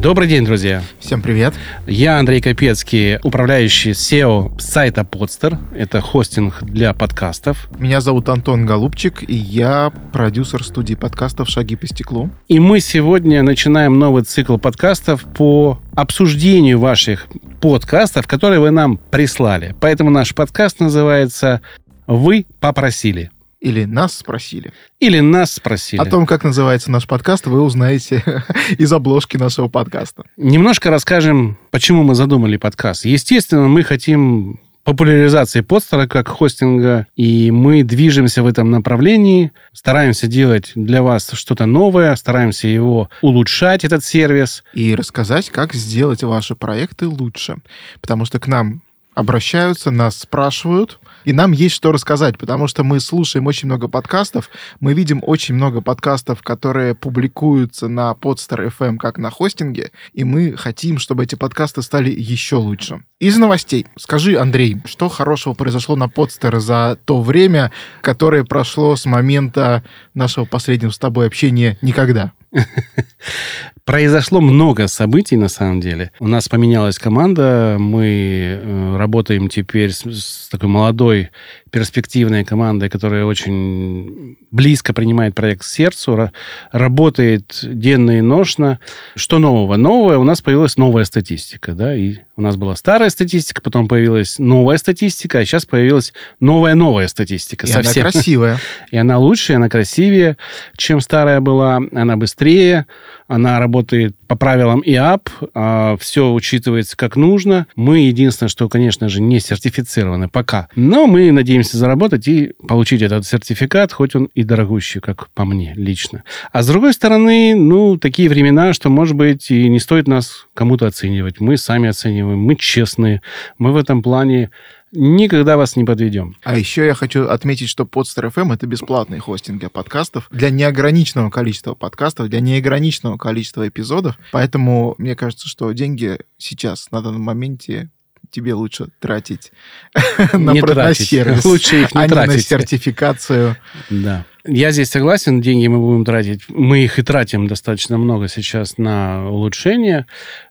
Добрый день, друзья. Всем привет. Я Андрей Капецкий, управляющий SEO сайта Podster. Это хостинг для подкастов. Меня зовут Антон Голубчик, и я продюсер студии подкастов «Шаги по стеклу». И мы сегодня начинаем новый цикл подкастов по обсуждению ваших подкастов, которые вы нам прислали. Поэтому наш подкаст называется «Вы попросили». Или нас спросили. Или нас спросили. О том, как называется наш подкаст, вы узнаете из обложки нашего подкаста. Немножко расскажем, почему мы задумали подкаст. Естественно, мы хотим популяризации подстера как хостинга, и мы движемся в этом направлении, стараемся делать для вас что-то новое, стараемся его улучшать, этот сервис. И рассказать, как сделать ваши проекты лучше. Потому что к нам обращаются, нас спрашивают, и нам есть что рассказать, потому что мы слушаем очень много подкастов, мы видим очень много подкастов, которые публикуются на Podster FM как на хостинге, и мы хотим, чтобы эти подкасты стали еще лучше. Из новостей. Скажи, Андрей, что хорошего произошло на Podster за то время, которое прошло с момента нашего последнего с тобой общения никогда? Произошло много событий, на самом деле. У нас поменялась команда, мы э, работаем теперь с, с такой молодой перспективной командой, которая очень близко принимает проект к сердцу, работает денно и ношно. Что нового? Новое, у нас появилась новая статистика, да, и у нас была старая статистика, потом появилась новая статистика, а сейчас появилась новая-новая статистика. И совсем. она красивая. И она лучше, она красивее, чем старая была, она быстрее, она работает по правилам ИАП, а все учитывается как нужно. Мы единственное, что, конечно же, не сертифицированы пока. Но мы надеемся заработать и получить этот сертификат, хоть он и дорогущий, как по мне лично. А с другой стороны, ну, такие времена, что, может быть, и не стоит нас кому-то оценивать. Мы сами оцениваем, мы честные. Мы в этом плане Никогда вас не подведем. А еще я хочу отметить, что Podster FM — это бесплатный хостинг для подкастов, для неограниченного количества подкастов, для неограниченного количества эпизодов. Поэтому мне кажется, что деньги сейчас, на данном моменте, тебе лучше тратить на, не тратить. сервис, лучше их не а тратить. не на сертификацию. Да. Я здесь согласен, деньги мы будем тратить. Мы их и тратим достаточно много сейчас на улучшение.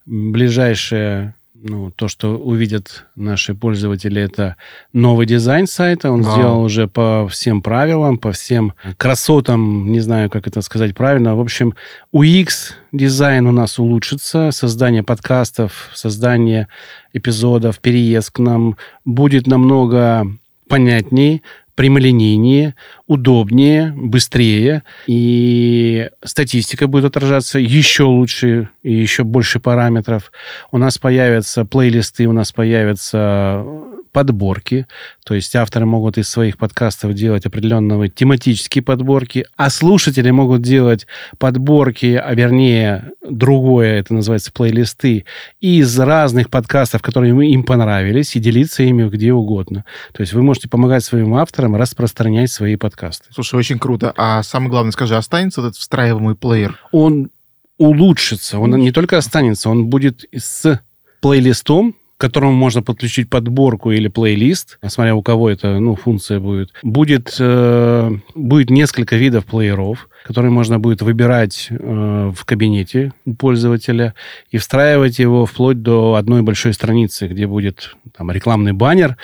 Ближайшее ну, то, что увидят наши пользователи, это новый дизайн сайта. Он Вау. сделал уже по всем правилам, по всем красотам, не знаю, как это сказать правильно. В общем, UX дизайн у нас улучшится, создание подкастов, создание эпизодов, переезд к нам будет намного понятнее, прямолинейнее, удобнее, быстрее, и статистика будет отражаться еще лучше и еще больше параметров. У нас появятся плейлисты, у нас появятся подборки, то есть авторы могут из своих подкастов делать определенные тематические подборки, а слушатели могут делать подборки, а вернее другое, это называется плейлисты, из разных подкастов, которые им понравились, и делиться ими где угодно. То есть вы можете помогать своим авторам распространять свои подкасты. Слушай, очень круто. А самое главное, скажи, останется этот встраиваемый плеер? Он улучшится. Он не только останется, он будет с плейлистом, к которому можно подключить подборку или плейлист, смотря у кого это ну, функция будет. Будет, э, будет несколько видов плееров, которые можно будет выбирать э, в кабинете пользователя и встраивать его вплоть до одной большой страницы, где будет там, рекламный баннер,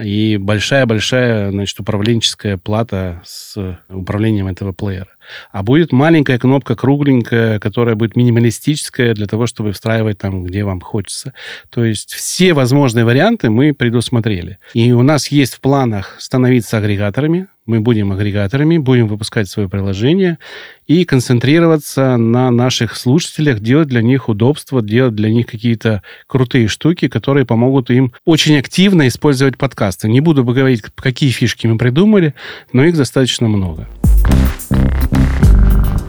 и большая-большая, значит, управленческая плата с управлением этого плеера. А будет маленькая кнопка кругленькая, которая будет минималистическая для того, чтобы встраивать там, где вам хочется. То есть все возможные варианты мы предусмотрели. И у нас есть в планах становиться агрегаторами, мы будем агрегаторами, будем выпускать свое приложение и концентрироваться на наших слушателях, делать для них удобства, делать для них какие-то крутые штуки, которые помогут им очень активно использовать подкасты. Не буду говорить, какие фишки мы придумали, но их достаточно много.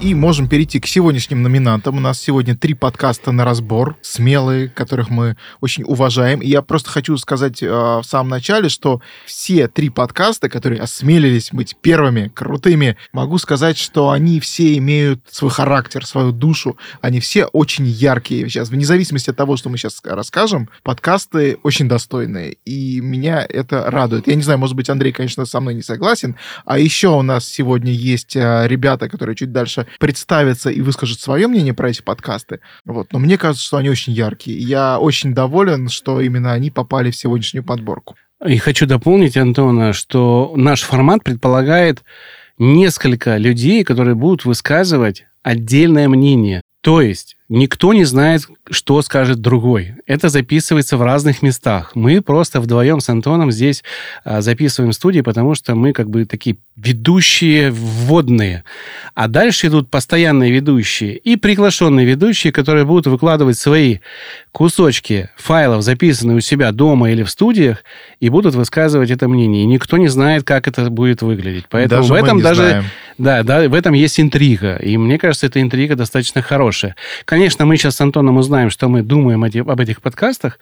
И можем перейти к сегодняшним номинантам. У нас сегодня три подкаста на разбор, смелые, которых мы очень уважаем. И я просто хочу сказать э, в самом начале, что все три подкаста, которые осмелились быть первыми, крутыми, могу сказать, что они все имеют свой характер, свою душу. Они все очень яркие. Сейчас, вне зависимости от того, что мы сейчас расскажем, подкасты очень достойные. И меня это радует. Я не знаю, может быть, Андрей, конечно, со мной не согласен. А еще у нас сегодня есть э, ребята, которые чуть дальше представиться и выскажут свое мнение про эти подкасты. Вот. Но мне кажется, что они очень яркие. Я очень доволен, что именно они попали в сегодняшнюю подборку. И хочу дополнить, Антона, что наш формат предполагает несколько людей, которые будут высказывать отдельное мнение. То есть никто не знает, что скажет другой. Это записывается в разных местах. Мы просто вдвоем с Антоном здесь а, записываем студии, потому что мы как бы такие ведущие вводные. А дальше идут постоянные ведущие и приглашенные ведущие, которые будут выкладывать свои кусочки файлов, записанные у себя дома или в студиях, и будут высказывать это мнение. И никто не знает, как это будет выглядеть. Поэтому даже в этом даже... Знаем. Да, да, в этом есть интрига. И мне кажется, эта интрига достаточно хорошая. Конечно, мы сейчас с Антоном узнаем, что мы думаем об этих подкастах.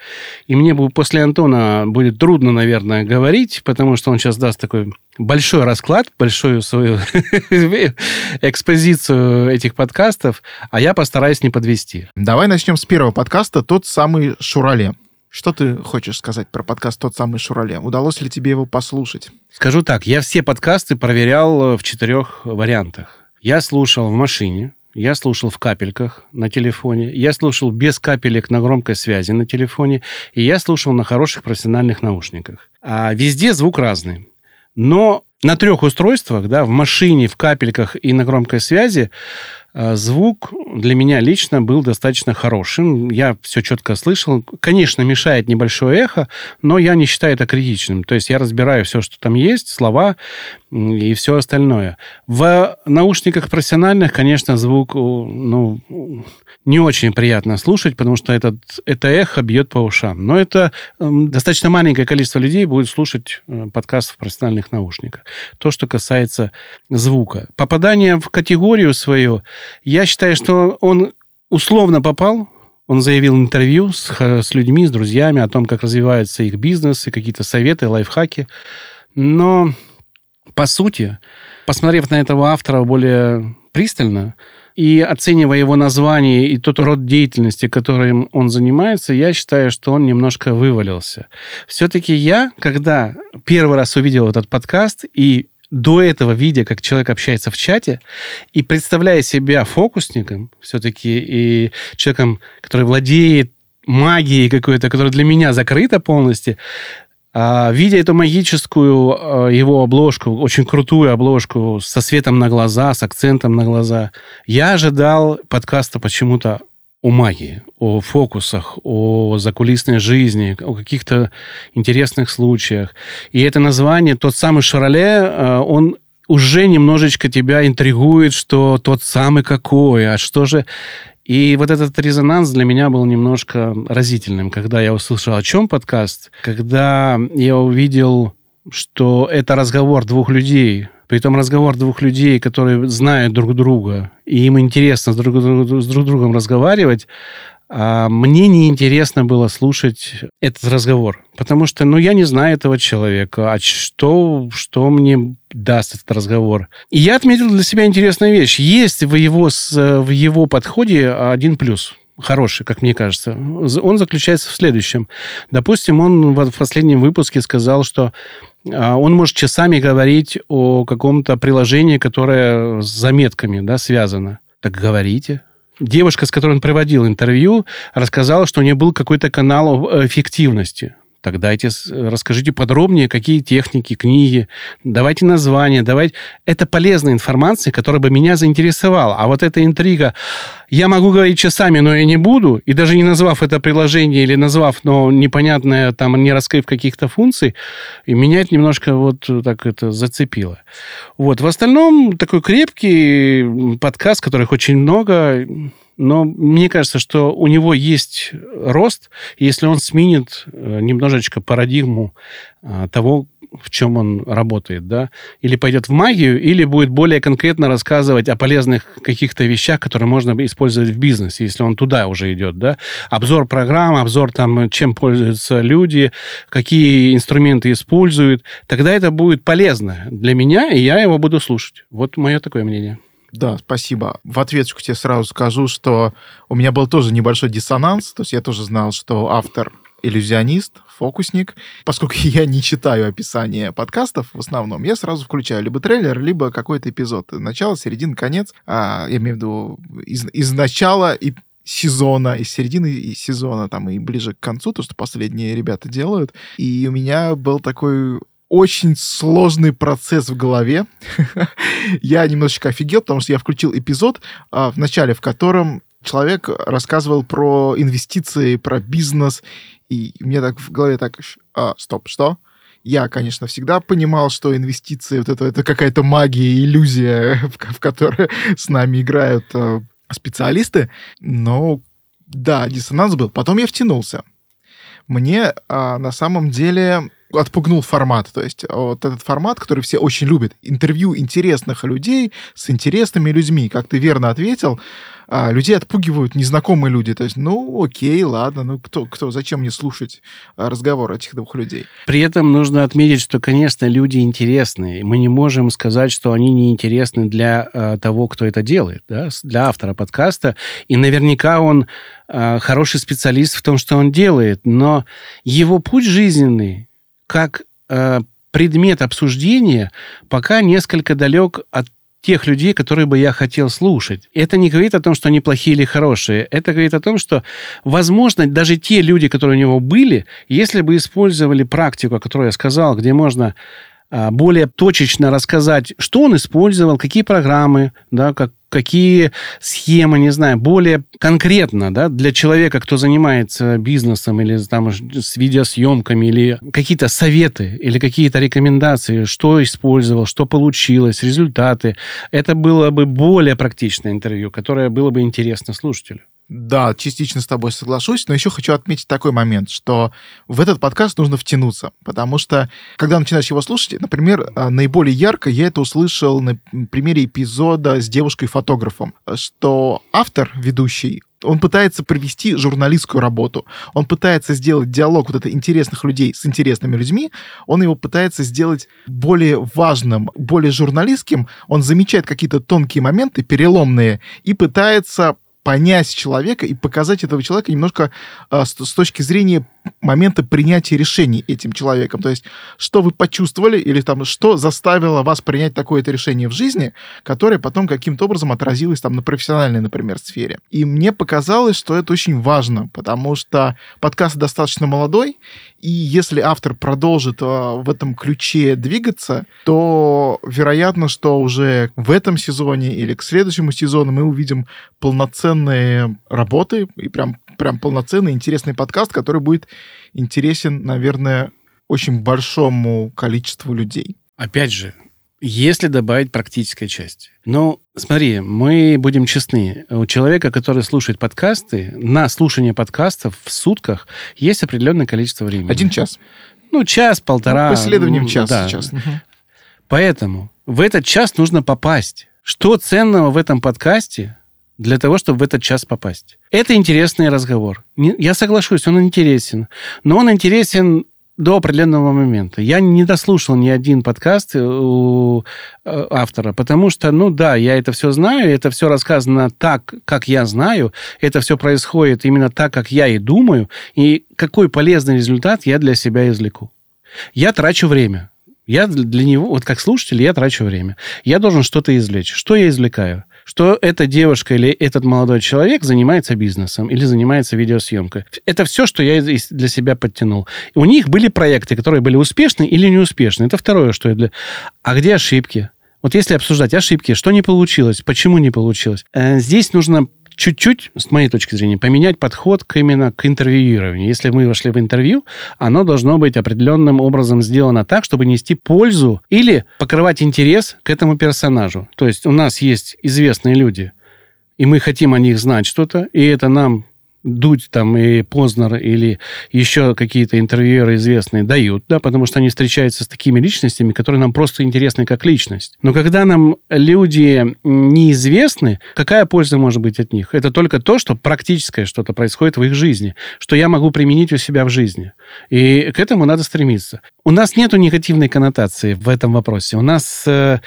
И мне после Антона будет трудно, наверное, говорить, потому что он сейчас даст такой большой расклад, большую свою экспозицию этих подкастов, а я постараюсь не подвести. Давай начнем с первого подкаста, тот самый Шурале. Что ты хочешь сказать про подкаст «Тот самый Шурале»? Удалось ли тебе его послушать? Скажу так, я все подкасты проверял в четырех вариантах. Я слушал в машине, я слушал в капельках на телефоне, я слушал без капелек на громкой связи на телефоне, и я слушал на хороших профессиональных наушниках. А везде звук разный. Но на трех устройствах, да, в машине, в капельках и на громкой связи, звук для меня лично был достаточно хорошим. Я все четко слышал. Конечно, мешает небольшое эхо, но я не считаю это критичным. То есть я разбираю все, что там есть, слова и все остальное. В наушниках профессиональных, конечно, звук ну, не очень приятно слушать, потому что этот, это эхо бьет по ушам. Но это достаточно маленькое количество людей будет слушать э, подкаст в профессиональных наушниках. То, что касается звука. Попадание в категорию свою я считаю, что он условно попал. Он заявил интервью с, с людьми, с друзьями о том, как развивается их бизнес и какие-то советы, лайфхаки. Но, по сути, посмотрев на этого автора более пристально, и оценивая его название и тот род деятельности, которым он занимается, я считаю, что он немножко вывалился. Все-таки я, когда первый раз увидел этот подкаст и до этого, видя, как человек общается в чате, и представляя себя фокусником, все-таки и человеком, который владеет магией какой-то, которая для меня закрыта полностью, видя эту магическую а, его обложку, очень крутую обложку со светом на глаза, с акцентом на глаза, я ожидал подкаста почему-то о магии, о фокусах, о закулисной жизни, о каких-то интересных случаях. И это название, тот самый Шароле, э, он уже немножечко тебя интригует, что тот самый какой, а что же... И вот этот резонанс для меня был немножко разительным, когда я услышал, о чем подкаст, когда я увидел, что это разговор двух людей, Притом разговор двух людей, которые знают друг друга, и им интересно с друг, с друг другом разговаривать, а мне неинтересно было слушать этот разговор. Потому что, ну, я не знаю этого человека. А что, что мне даст этот разговор? И я отметил для себя интересную вещь. Есть в его, в его подходе один плюс хороший, как мне кажется. Он заключается в следующем. Допустим, он в последнем выпуске сказал, что а, он может часами говорить о каком-то приложении, которое с заметками да, связано. Так говорите. Девушка, с которой он проводил интервью, рассказала, что у нее был какой-то канал эффективности. Так дайте, расскажите подробнее, какие техники, книги, давайте названия, давайте... Это полезная информация, которая бы меня заинтересовала. А вот эта интрига, я могу говорить часами, но я не буду, и даже не назвав это приложение или назвав, но непонятное, там, не раскрыв каких-то функций, и меня это немножко вот так это зацепило. Вот. В остальном такой крепкий подкаст, которых очень много, но мне кажется, что у него есть рост, если он сменит э, немножечко парадигму э, того, в чем он работает, да, или пойдет в магию, или будет более конкретно рассказывать о полезных каких-то вещах, которые можно использовать в бизнесе, если он туда уже идет, да. Обзор программ, обзор там, чем пользуются люди, какие инструменты используют, тогда это будет полезно для меня, и я его буду слушать. Вот мое такое мнение. Да, спасибо. В ответочку тебе сразу скажу, что у меня был тоже небольшой диссонанс. То есть я тоже знал, что автор иллюзионист, фокусник. Поскольку я не читаю описание подкастов в основном, я сразу включаю либо трейлер, либо какой-то эпизод. Начало, середина, конец. А, я имею в виду из, из начала и сезона, из середины сезона, там, и ближе к концу, то, что последние ребята делают. И у меня был такой очень сложный процесс в голове. я немножечко офигел, потому что я включил эпизод а, в начале, в котором человек рассказывал про инвестиции, про бизнес, и мне так в голове так, а, стоп, что? Я, конечно, всегда понимал, что инвестиции вот это, это какая-то магия, иллюзия, в, в которой с нами играют э, специалисты, но да, диссонанс был. Потом я втянулся. Мне а, на самом деле отпугнул формат. То есть вот этот формат, который все очень любят. Интервью интересных людей с интересными людьми. Как ты верно ответил, а, людей отпугивают незнакомые люди. То есть, ну, окей, ладно, ну кто, кто, зачем мне слушать а, разговор этих двух людей? При этом нужно отметить, что, конечно, люди интересные. Мы не можем сказать, что они не интересны для а, того, кто это делает, да? для автора подкаста. И наверняка он а, хороший специалист в том, что он делает, но его путь жизненный, как а, предмет обсуждения, пока несколько далек от тех людей, которые бы я хотел слушать. Это не говорит о том, что они плохие или хорошие. Это говорит о том, что, возможно, даже те люди, которые у него были, если бы использовали практику, о которой я сказал, где можно а, более точечно рассказать, что он использовал, какие программы, да, как, какие схемы, не знаю, более конкретно, да, для человека, кто занимается бизнесом или там с видеосъемками, или какие-то советы, или какие-то рекомендации, что использовал, что получилось, результаты. Это было бы более практичное интервью, которое было бы интересно слушателю. Да, частично с тобой соглашусь, но еще хочу отметить такой момент, что в этот подкаст нужно втянуться, потому что, когда начинаешь его слушать, например, а, наиболее ярко я это услышал на примере эпизода с девушкой-фотографом, что автор, ведущий, он пытается провести журналистскую работу. Он пытается сделать диалог вот это интересных людей с интересными людьми. Он его пытается сделать более важным, более журналистским. Он замечает какие-то тонкие моменты, переломные, и пытается понять человека и показать этого человека немножко э, с, с точки зрения момента принятия решений этим человеком. То есть, что вы почувствовали или там, что заставило вас принять такое-то решение в жизни, которое потом каким-то образом отразилось там на профессиональной, например, сфере. И мне показалось, что это очень важно, потому что подкаст достаточно молодой, и если автор продолжит э, в этом ключе двигаться, то вероятно, что уже в этом сезоне или к следующему сезону мы увидим полноценные работы и прям, прям полноценный интересный подкаст, который будет интересен, наверное, очень большому количеству людей. Опять же, если добавить практической части. Ну, смотри, мы будем честны. У человека, который слушает подкасты, на слушание подкастов в сутках есть определенное количество времени. Один час. Ну, час, полтора. Ну, по исследованиям час да. сейчас. Поэтому в этот час нужно попасть. Что ценного в этом подкасте, для того, чтобы в этот час попасть. Это интересный разговор. Я соглашусь, он интересен. Но он интересен до определенного момента. Я не дослушал ни один подкаст у э, автора, потому что, ну да, я это все знаю, это все рассказано так, как я знаю, это все происходит именно так, как я и думаю, и какой полезный результат я для себя извлеку. Я трачу время. Я для него, вот как слушатель, я трачу время. Я должен что-то извлечь. Что я извлекаю? Что эта девушка или этот молодой человек занимается бизнесом или занимается видеосъемкой. Это все, что я для себя подтянул. У них были проекты, которые были успешны или неуспешны. Это второе, что я для... А где ошибки? Вот если обсуждать ошибки, что не получилось, почему не получилось, э, здесь нужно чуть-чуть, с моей точки зрения, поменять подход к именно к интервьюированию. Если мы вошли в интервью, оно должно быть определенным образом сделано так, чтобы нести пользу или покрывать интерес к этому персонажу. То есть у нас есть известные люди, и мы хотим о них знать что-то, и это нам Дудь там и Познер или еще какие-то интервьюеры известные дают, да, потому что они встречаются с такими личностями, которые нам просто интересны как личность. Но когда нам люди неизвестны, какая польза может быть от них? Это только то, что практическое что-то происходит в их жизни, что я могу применить у себя в жизни. И к этому надо стремиться. У нас нету негативной коннотации в этом вопросе. У нас э,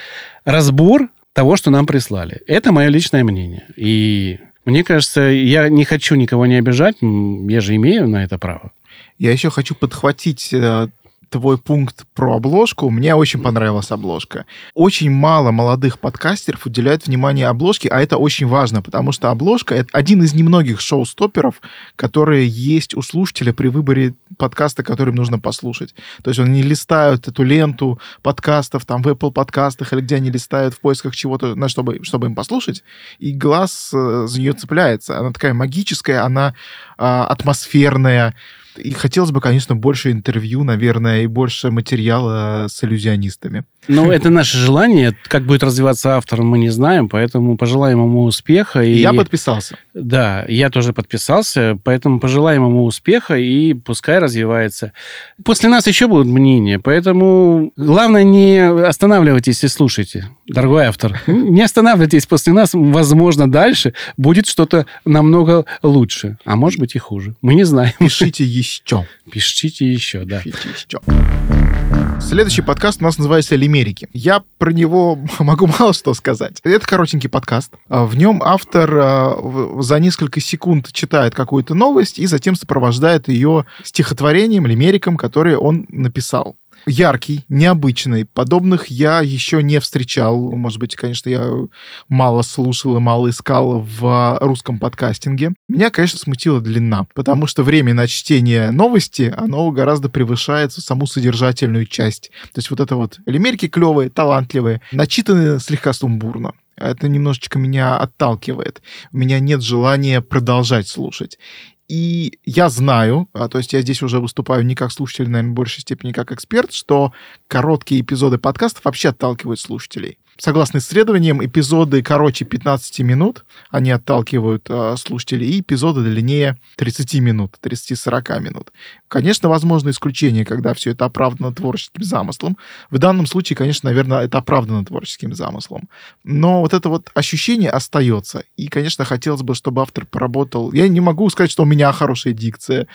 разбор того, что нам прислали. Это мое личное мнение. И мне кажется, я не хочу никого не обижать, я же имею на это право. Я еще хочу подхватить э, твой пункт про обложку. Мне очень понравилась обложка. Очень мало молодых подкастеров уделяют внимание обложке, а это очень важно, потому что обложка — это один из немногих шоу-стоперов, которые есть у слушателя при выборе подкаста, который им нужно послушать. То есть они листают эту ленту подкастов там в Apple подкастах или где они листают в поисках чего-то, на чтобы, чтобы им послушать, и глаз э, за нее цепляется. Она такая магическая, она э, атмосферная, и хотелось бы, конечно, больше интервью, наверное, и больше материала с иллюзионистами. Ну, это наше желание. Как будет развиваться автор, мы не знаем, поэтому пожелаем ему успеха. И... Я подписался. Да, я тоже подписался, поэтому пожелаем ему успеха и пускай развивается. После нас еще будут мнения, поэтому главное не останавливайтесь и слушайте, дорогой автор. Не останавливайтесь после нас, возможно, дальше будет что-то намного лучше, а может быть и хуже. Мы не знаем. Пишите еще. Пишите еще, да. Пишите еще. Следующий подкаст у нас называется «Лимерики». Я про него могу мало что сказать. Это коротенький подкаст. А, в нем автор а, за несколько секунд читает какую-то новость и затем сопровождает ее стихотворением, лимериком, которое он написал яркий, необычный. Подобных я еще не встречал. Может быть, конечно, я мало слушал и мало искал в русском подкастинге. Меня, конечно, смутила длина, потому что время на чтение новости, оно гораздо превышает саму содержательную часть. То есть вот это вот элемерки клевые, талантливые, начитанные слегка сумбурно это немножечко меня отталкивает. У меня нет желания продолжать слушать. И я знаю, а, то есть я здесь уже выступаю не как слушатель, наверное, в большей степени как эксперт, что короткие эпизоды подкастов вообще отталкивают слушателей. Согласно исследованиям, эпизоды короче 15 минут, они отталкивают э, слушателей, и эпизоды длиннее 30 минут, 30-40 минут. Конечно, возможно исключение, когда все это оправдано творческим замыслом. В данном случае, конечно, наверное, это оправдано творческим замыслом. Но вот это вот ощущение остается. И, конечно, хотелось бы, чтобы автор поработал. Я не могу сказать, что у меня хорошая дикция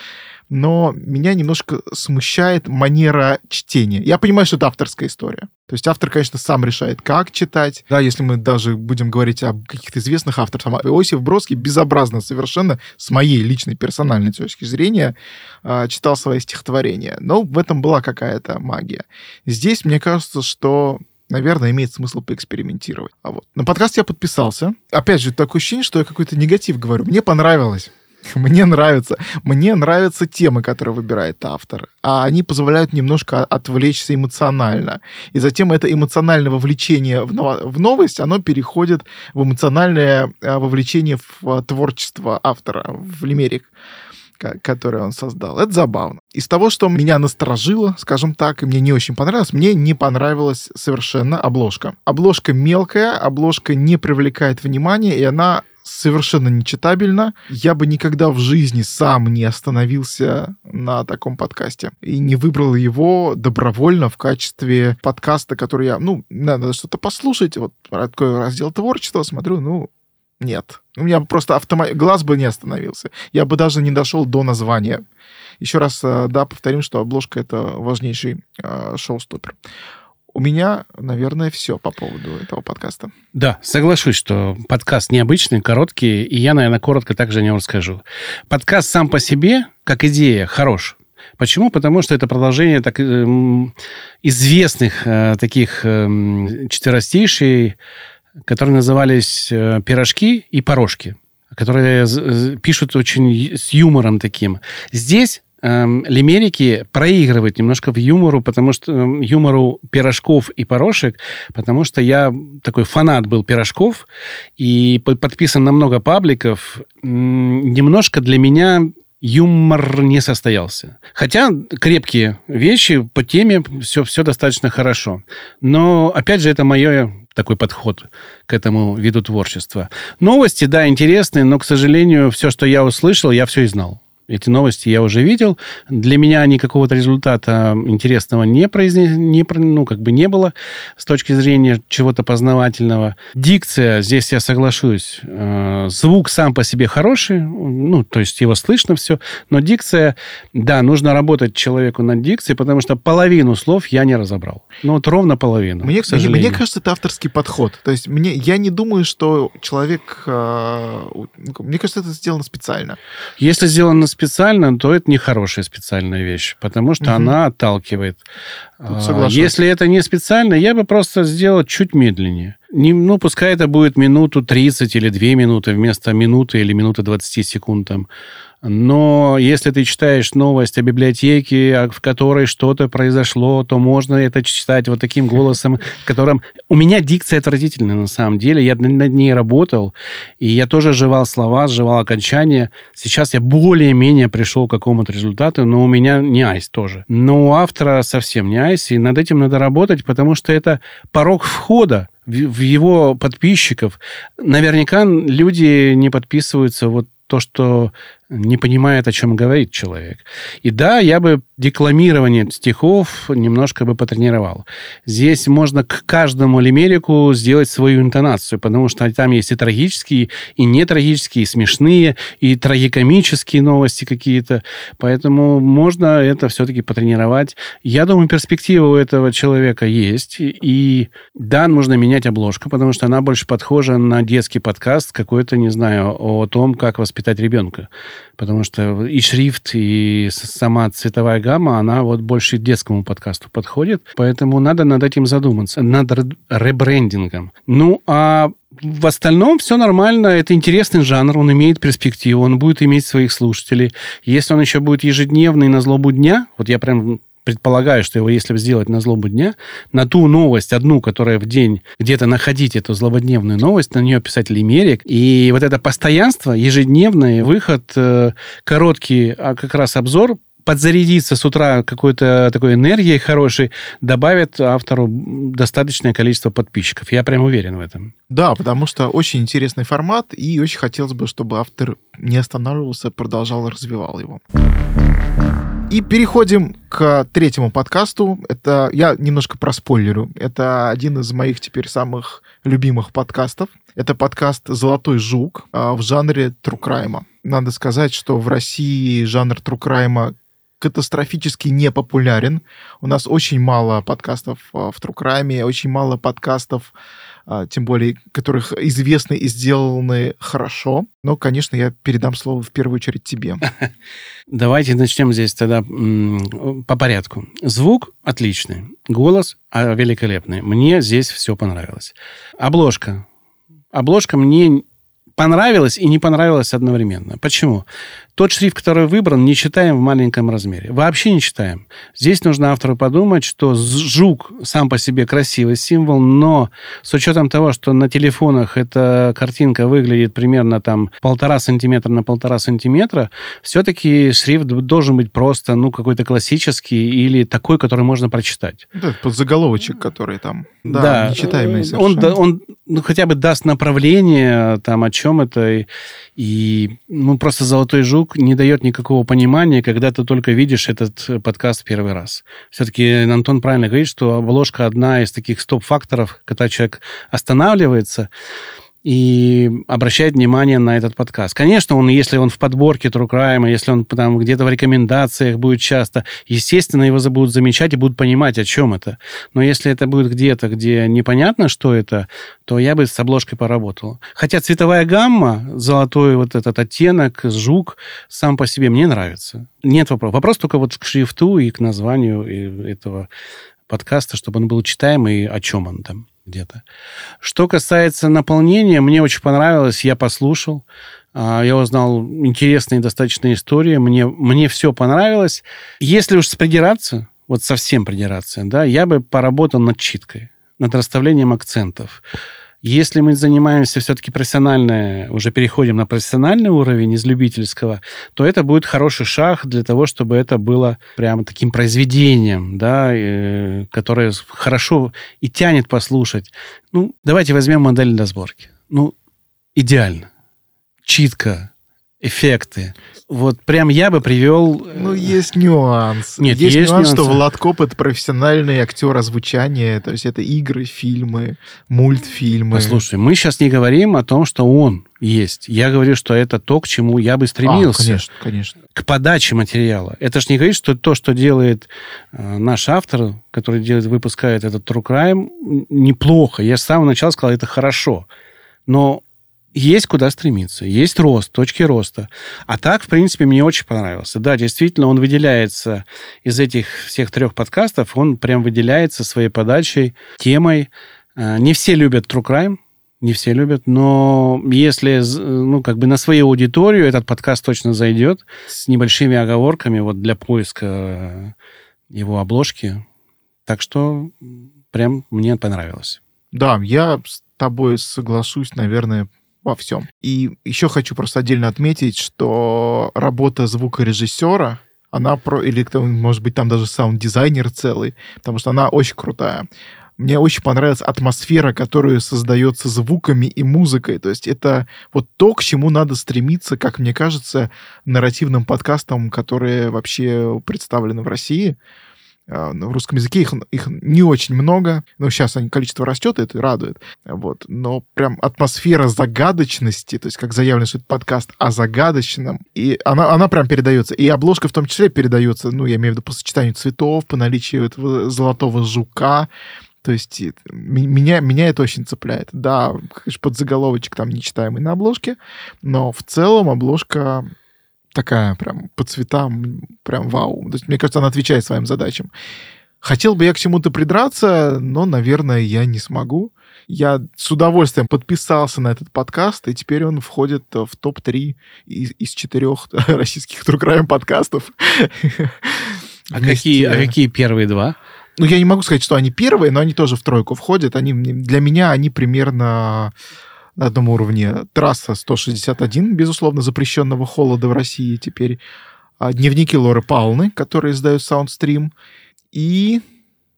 но меня немножко смущает манера чтения. Я понимаю, что это авторская история. То есть автор, конечно, сам решает, как читать. Да, если мы даже будем говорить об каких-то известных авторах, там, Иосиф Бродский безобразно совершенно, с моей личной персональной точки зрения, а, читал свои стихотворения. Но в этом была какая-то магия. Здесь, мне кажется, что наверное, имеет смысл поэкспериментировать. А вот. На подкаст я подписался. Опять же, такое ощущение, что я какой-то негатив говорю. Мне понравилось. Мне нравится. Мне нравятся темы, которые выбирает автор. А они позволяют немножко отвлечься эмоционально. И затем это эмоциональное вовлечение в, в новость, оно переходит в эмоциональное э, вовлечение в э, творчество автора, в лимерик который он создал. Это забавно. Из того, что меня насторожило, скажем так, и мне не очень понравилось, мне не понравилась совершенно обложка. Обложка мелкая, обложка не привлекает внимания, и она совершенно нечитабельно. Я бы никогда в жизни сам не остановился на таком подкасте и не выбрал его добровольно в качестве подкаста, который я, ну, надо что-то послушать, вот такой раздел творчества, смотрю, ну, нет. У меня просто автомат... глаз бы не остановился. Я бы даже не дошел до названия. Еще раз, э, да, повторим, что обложка — это важнейший э, шоу-стопер. У меня, наверное, все по поводу этого подкаста. Да, соглашусь, что подкаст необычный, короткий, и я, наверное, коротко также о нем расскажу. Подкаст сам по себе, как идея, хорош. Почему? Потому что это продолжение так, э, известных э, таких э, четверостишей, которые назывались э, «Пирожки и порожки», которые пишут очень с юмором таким. Здесь эм, лимерики проигрывают немножко в юмору, потому что эм, юмору пирожков и порошек, потому что я такой фанат был пирожков и подписан на много пабликов. Немножко для меня юмор не состоялся. Хотя крепкие вещи по теме все, все достаточно хорошо. Но, опять же, это мое такой подход к этому виду творчества. Новости, да, интересные, но, к сожалению, все, что я услышал, я все и знал. Эти новости я уже видел. Для меня они какого-то результата интересного не, произнес, не, ну, как бы не было с точки зрения чего-то познавательного. Дикция, здесь я соглашусь. Э, звук сам по себе хороший, ну, то есть его слышно все, но дикция, да, нужно работать человеку над дикцией, потому что половину слов я не разобрал. Ну, вот ровно половину, мне, мне, мне кажется, это авторский подход. То есть мне, я не думаю, что человек... Э, мне кажется, это сделано специально. Если сделано специально, то это нехорошая специальная вещь, потому что угу. она отталкивает. Тут Если это не специально, я бы просто сделал чуть медленнее. Не, ну, пускай это будет минуту 30 или 2 минуты вместо минуты или минуты 20 секунд. Там. Но если ты читаешь новость о библиотеке, в которой что-то произошло, то можно это читать вот таким голосом, которым... У меня дикция отвратительная на самом деле. Я над ней работал, и я тоже жевал слова, жевал окончания. Сейчас я более-менее пришел к какому-то результату, но у меня не айс тоже. Но у автора совсем не айс, и над этим надо работать, потому что это порог входа в его подписчиков. Наверняка люди не подписываются вот то, что не понимает, о чем говорит человек. И да, я бы декламирование стихов немножко бы потренировал. Здесь можно к каждому лимерику сделать свою интонацию, потому что там есть и трагические, и нетрагические, и смешные, и трагикомические новости какие-то. Поэтому можно это все-таки потренировать. Я думаю, перспектива у этого человека есть. И да, нужно менять обложку, потому что она больше подхожа на детский подкаст какой-то, не знаю, о том, как воспитать ребенка потому что и шрифт, и сама цветовая гамма, она вот больше детскому подкасту подходит, поэтому надо над этим задуматься, над ребрендингом. Ну, а в остальном все нормально. Это интересный жанр, он имеет перспективу, он будет иметь своих слушателей. Если он еще будет ежедневный на злобу дня, вот я прям предполагаю, что его, если сделать на злобу дня, на ту новость одну, которая в день где-то находить эту злободневную новость, на нее писать лимерик, и вот это постоянство, ежедневный выход, э, короткий а как раз обзор, подзарядиться с утра какой-то такой энергией хорошей, добавит автору достаточное количество подписчиков. Я прям уверен в этом. Да, потому что очень интересный формат, и очень хотелось бы, чтобы автор не останавливался, продолжал, развивал его. И переходим к третьему подкасту. Это я немножко проспойлерю. Это один из моих теперь самых любимых подкастов. Это подкаст «Золотой жук» а, в жанре трукрайма. Надо сказать, что в России жанр трукрайма катастрофически не популярен. У нас очень мало подкастов а, в трукрайме, очень мало подкастов а, тем более, которых известны и сделаны хорошо. Но, конечно, я передам слово в первую очередь тебе. Давайте начнем здесь тогда по порядку. Звук отличный, голос а, великолепный. Мне здесь все понравилось. Обложка. Обложка мне понравилась и не понравилась одновременно. Почему? Тот шрифт, который выбран, не читаем в маленьком размере. Вообще не читаем. Здесь нужно автору подумать, что жук сам по себе красивый символ, но с учетом того, что на телефонах эта картинка выглядит примерно там полтора сантиметра на полтора сантиметра, все-таки шрифт должен быть просто, ну, какой-то классический или такой, который можно прочитать. Да, подзаголовочек, который там, да, да нечитаемый совершенно. Он, он ну, хотя бы даст направление, там, о чем это, и, и ну, просто «Золотой жук» не дает никакого понимания, когда ты только видишь этот э, подкаст первый раз. Все-таки Антон правильно говорит, что обложка одна из таких стоп-факторов, когда человек останавливается, и обращает внимание на этот подкаст. Конечно, он, если он в подборке True Crime, если он там где-то в рекомендациях будет часто, естественно, его будут замечать и будут понимать, о чем это. Но если это будет где-то, где непонятно, что это, то я бы с обложкой поработал. Хотя цветовая гамма, золотой вот этот оттенок, жук, сам по себе мне нравится. Нет вопроса. Вопрос только вот к шрифту и к названию этого подкаста, чтобы он был читаемый, о чем он там где-то. Что касается наполнения, мне очень понравилось, я послушал, а, я узнал интересные достаточно истории, мне, мне все понравилось. Если уж придираться, вот совсем придираться, да, я бы поработал над читкой, над расставлением акцентов. Если мы занимаемся все-таки профессионально, уже переходим на профессиональный уровень из любительского, то это будет хороший шаг для того, чтобы это было прямо таким произведением, да, э, которое хорошо и тянет послушать. Ну, давайте возьмем модель для сборки. Ну, идеально. Читка, эффекты. Вот прям я бы привел... Э, ну, есть нюанс. Нет, есть, есть нюанс, нюансы. что Влад Коп — это профессиональный актер озвучания, то есть это игры, фильмы, мультфильмы. Послушай, мы сейчас не говорим о том, что он есть. Я говорю, что это то, к чему я бы стремился. А, конечно, конечно. К подаче материала. Это ж не говорит, что то, что делает э, наш автор, который делает, выпускает этот True Crime, неплохо. Я с самого начала сказал, это хорошо. Но есть куда стремиться, есть рост, точки роста. А так, в принципе, мне очень понравился. Да, действительно, он выделяется из этих всех трех подкастов, он прям выделяется своей подачей, темой. Э, не все любят True Crime, не все любят, но если, ну, как бы на свою аудиторию этот подкаст точно зайдет с небольшими оговорками вот для поиска его обложки. Так что прям мне понравилось. Да, я с тобой соглашусь, наверное, во всем. И еще хочу просто отдельно отметить, что работа звукорежиссера, она про, или может быть там даже саунд-дизайнер целый, потому что она очень крутая. Мне очень понравилась атмосфера, которая создается звуками и музыкой. То есть это вот то, к чему надо стремиться, как мне кажется, нарративным подкастам, которые вообще представлены в России. А, в русском языке их, их не очень много, но сейчас они, количество растет, и это радует. Вот. Но прям атмосфера загадочности, то есть как заявлено, что это подкаст о загадочном, и она, она прям передается. И обложка в том числе передается, ну, я имею в виду по сочетанию цветов, по наличию этого золотого жука, то есть меня, меня это очень цепляет. Да, конечно, под заголовочек там нечитаемый на обложке, но в целом обложка такая прям по цветам, прям вау. То есть, мне кажется, она отвечает своим задачам. Хотел бы я к чему-то придраться, но, наверное, я не смогу. Я с удовольствием подписался на этот подкаст, и теперь он входит в топ-3 из, из четырех российских True подкастов. А какие, а какие первые два? Ну, я не могу сказать, что они первые, но они тоже в тройку входят. Они, для меня они примерно на одном уровне. Трасса 161, безусловно, запрещенного холода в России теперь. А дневники Лоры Пауны, которые издают Soundstream. И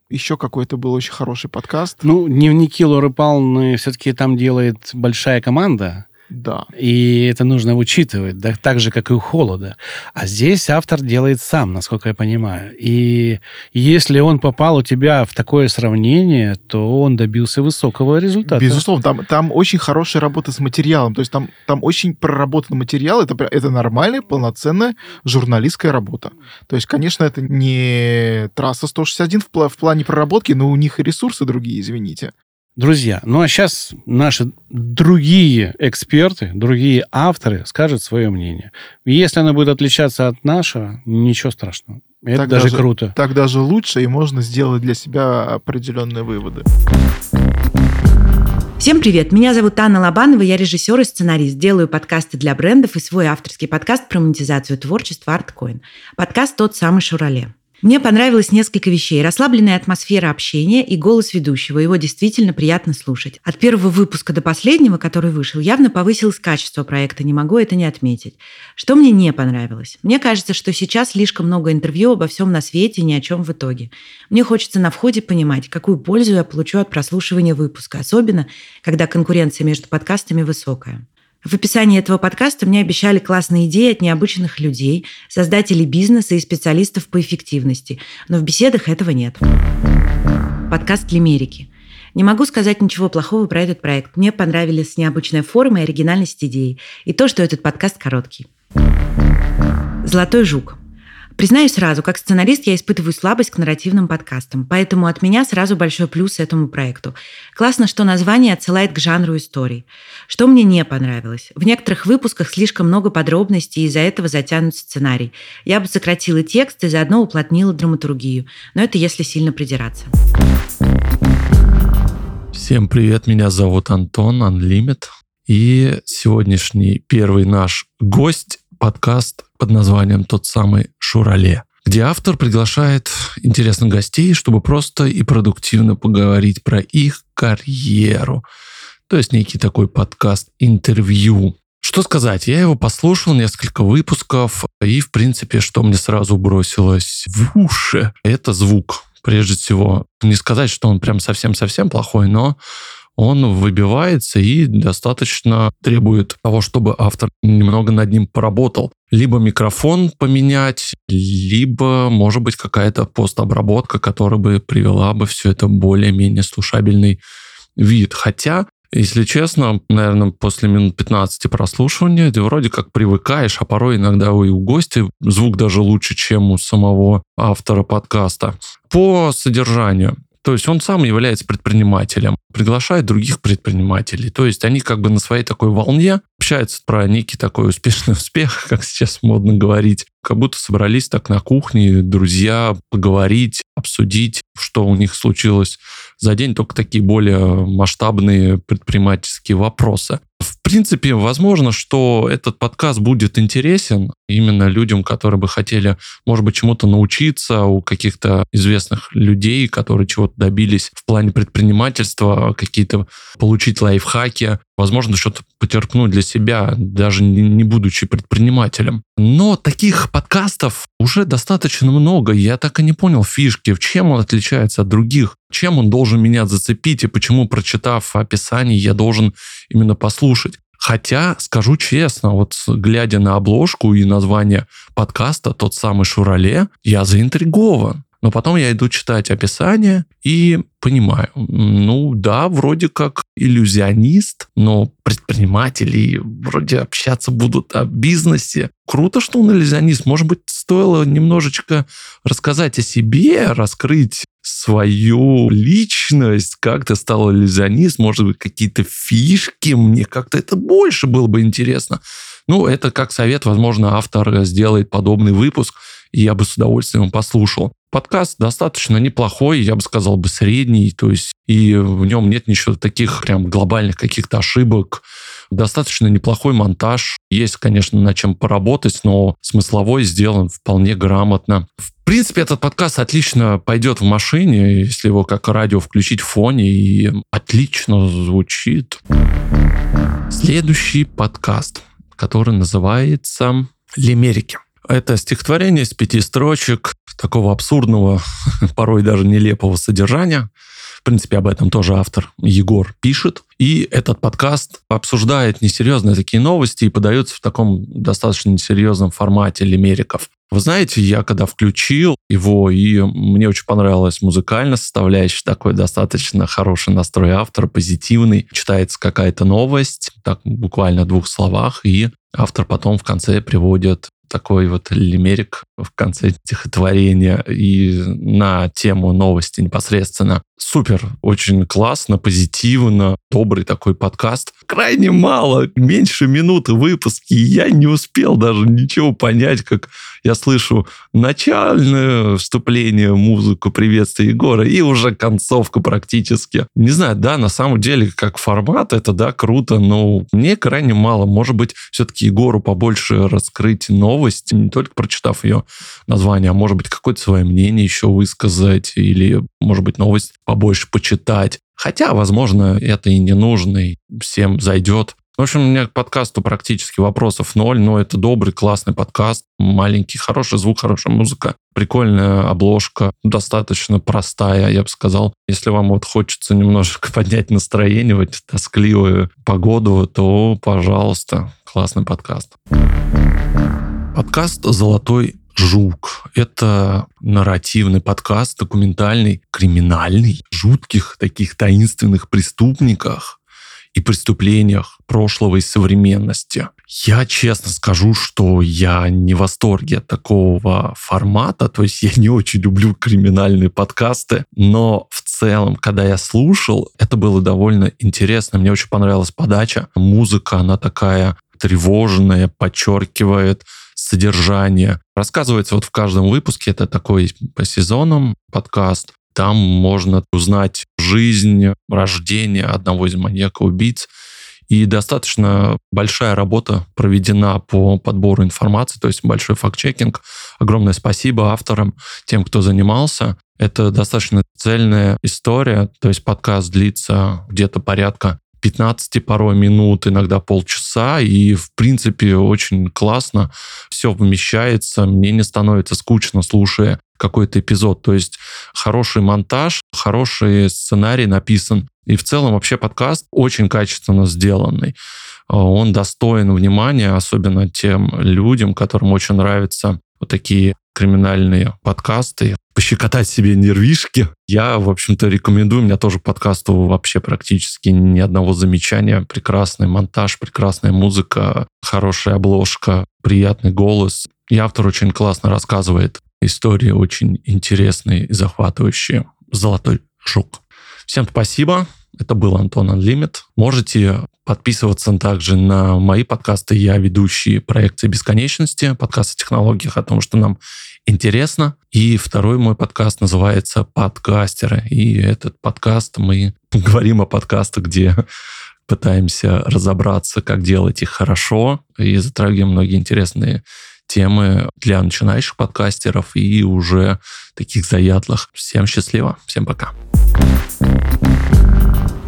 еще какой-то был очень хороший подкаст. Ну, дневники Лоры Пауны все-таки там делает большая команда. Да. И это нужно учитывать, да, так же, как и у холода. А здесь автор делает сам, насколько я понимаю. И если он попал у тебя в такое сравнение, то он добился высокого результата. Безусловно, там, там очень хорошая работа с материалом. То есть там, там очень проработан материал. Это, это нормальная, полноценная журналистская работа. То есть, конечно, это не трасса 161 в, в плане проработки, но у них и ресурсы другие, извините. Друзья, ну а сейчас наши другие эксперты, другие авторы скажут свое мнение. Если оно будет отличаться от нашего, ничего страшного. Это так даже, даже круто. Так даже лучше, и можно сделать для себя определенные выводы. Всем привет! Меня зовут Анна Лобанова, я режиссер и сценарист. Делаю подкасты для брендов и свой авторский подкаст про монетизацию творчества ArtCoin. Подкаст тот самый Шурале. Мне понравилось несколько вещей. Расслабленная атмосфера общения и голос ведущего. Его действительно приятно слушать. От первого выпуска до последнего, который вышел, явно повысилось качество проекта. Не могу это не отметить. Что мне не понравилось? Мне кажется, что сейчас слишком много интервью обо всем на свете и ни о чем в итоге. Мне хочется на входе понимать, какую пользу я получу от прослушивания выпуска, особенно когда конкуренция между подкастами высокая. В описании этого подкаста мне обещали классные идеи от необычных людей, создателей бизнеса и специалистов по эффективности, но в беседах этого нет. Подкаст «Лимерики». Не могу сказать ничего плохого про этот проект. Мне понравились необычная форма и оригинальность идеи, и то, что этот подкаст короткий. «Золотой жук». Признаюсь сразу, как сценарист я испытываю слабость к нарративным подкастам, поэтому от меня сразу большой плюс этому проекту. Классно, что название отсылает к жанру историй. Что мне не понравилось? В некоторых выпусках слишком много подробностей, и из-за этого затянут сценарий. Я бы сократила текст и заодно уплотнила драматургию, но это если сильно придираться. Всем привет, меня зовут Антон Unlimit, и сегодняшний первый наш гость подкаст под названием «Тот самый Шурале», где автор приглашает интересных гостей, чтобы просто и продуктивно поговорить про их карьеру. То есть некий такой подкаст-интервью. Что сказать, я его послушал, несколько выпусков, и, в принципе, что мне сразу бросилось в уши, это звук. Прежде всего, не сказать, что он прям совсем-совсем плохой, но он выбивается и достаточно требует того, чтобы автор немного над ним поработал. Либо микрофон поменять, либо, может быть, какая-то постобработка, которая бы привела бы все это более-менее слушабельный вид. Хотя если честно, наверное, после минут 15 прослушивания ты вроде как привыкаешь, а порой иногда и у гостя звук даже лучше, чем у самого автора подкаста. По содержанию. То есть он сам является предпринимателем, приглашает других предпринимателей. То есть они как бы на своей такой волне общаются про некий такой успешный успех, как сейчас модно говорить. Как будто собрались так на кухне друзья поговорить, обсудить, что у них случилось за день, только такие более масштабные предпринимательские вопросы. Принципе, возможно, что этот подкаст будет интересен именно людям, которые бы хотели, может быть, чему-то научиться у каких-то известных людей, которые чего-то добились в плане предпринимательства, какие-то получить лайфхаки, возможно, что-то потерпнуть для себя, даже не будучи предпринимателем. Но таких подкастов уже достаточно много. Я так и не понял фишки, в чем он отличается от других, чем он должен меня зацепить и почему, прочитав описание, я должен именно послушать. Хотя, скажу честно, вот глядя на обложку и название подкаста, тот самый Шурале, я заинтригован. Но потом я иду читать описание и понимаю, ну да, вроде как иллюзионист, но предприниматели вроде общаться будут о бизнесе. Круто, что он иллюзионист. Может быть, стоило немножечко рассказать о себе, раскрыть свою личность, как ты стал иллюзионист, может быть, какие-то фишки, мне как-то это больше было бы интересно. Ну, это как совет, возможно, автор сделает подобный выпуск, и я бы с удовольствием послушал. Подкаст достаточно неплохой, я бы сказал бы средний, то есть и в нем нет ничего таких прям глобальных каких-то ошибок. Достаточно неплохой монтаж. Есть, конечно, над чем поработать, но смысловой сделан вполне грамотно. В принципе, этот подкаст отлично пойдет в машине, если его как радио включить в фоне, и отлично звучит. Следующий подкаст, который называется «Лимерики». Это стихотворение из пяти строчек такого абсурдного, порой даже нелепого содержания. В принципе, об этом тоже автор Егор пишет. И этот подкаст обсуждает несерьезные такие новости и подается в таком достаточно несерьезном формате лимериков. Вы знаете, я когда включил его, и мне очень понравилась музыкальная составляющая, такой достаточно хороший настрой автора, позитивный. Читается какая-то новость, так буквально в двух словах, и автор потом в конце приводит такой вот лимерик в конце стихотворения и на тему новости непосредственно. Супер, очень классно, позитивно, добрый такой подкаст. Крайне мало, меньше минуты выпуски, и я не успел даже ничего понять, как я слышу начальное вступление, музыку приветствия Егора, и уже концовка практически. Не знаю, да, на самом деле, как формат, это, да, круто, но мне крайне мало. Может быть, все-таки Егору побольше раскрыть новость, не только прочитав ее название, а может быть, какое-то свое мнение еще высказать, или, может быть, новость побольше почитать. Хотя, возможно, это и не нужно, и всем зайдет. В общем, у меня к подкасту практически вопросов ноль, но это добрый, классный подкаст, маленький, хороший звук, хорошая музыка, прикольная обложка, достаточно простая, я бы сказал. Если вам вот хочется немножко поднять настроение в эти тоскливую погоду, то, пожалуйста, классный подкаст. Подкаст «Золотой Жук. Это нарративный подкаст, документальный, криминальный, жутких таких таинственных преступниках и преступлениях прошлого и современности. Я честно скажу, что я не в восторге от такого формата, то есть я не очень люблю криминальные подкасты, но в целом, когда я слушал, это было довольно интересно. Мне очень понравилась подача. Музыка, она такая тревожная, подчеркивает содержание. Рассказывается вот в каждом выпуске, это такой по сезонам подкаст. Там можно узнать жизнь, рождение одного из маньяка-убийц. И достаточно большая работа проведена по подбору информации, то есть большой факт-чекинг. Огромное спасибо авторам, тем, кто занимался. Это достаточно цельная история, то есть подкаст длится где-то порядка 15 порой минут, иногда полчаса, и, в принципе, очень классно все вмещается, мне не становится скучно, слушая какой-то эпизод. То есть хороший монтаж, хороший сценарий написан. И в целом вообще подкаст очень качественно сделанный. Он достоин внимания, особенно тем людям, которым очень нравятся вот такие криминальные подкасты, пощекотать себе нервишки. Я, в общем-то, рекомендую. У меня тоже подкасту вообще практически ни одного замечания. Прекрасный монтаж, прекрасная музыка, хорошая обложка, приятный голос. И автор очень классно рассказывает истории, очень интересные и захватывающие. Золотой Жук. Всем спасибо. Это был Антон Анлимит. Можете подписываться также на мои подкасты. Я ведущий проекции бесконечности, подкаст о технологиях, о том, что нам интересно. И второй мой подкаст называется «Подкастеры». И этот подкаст, мы говорим о подкастах, где пытаемся разобраться, как делать их хорошо, и затрагиваем многие интересные темы для начинающих подкастеров и уже таких заядлых. Всем счастливо, всем пока.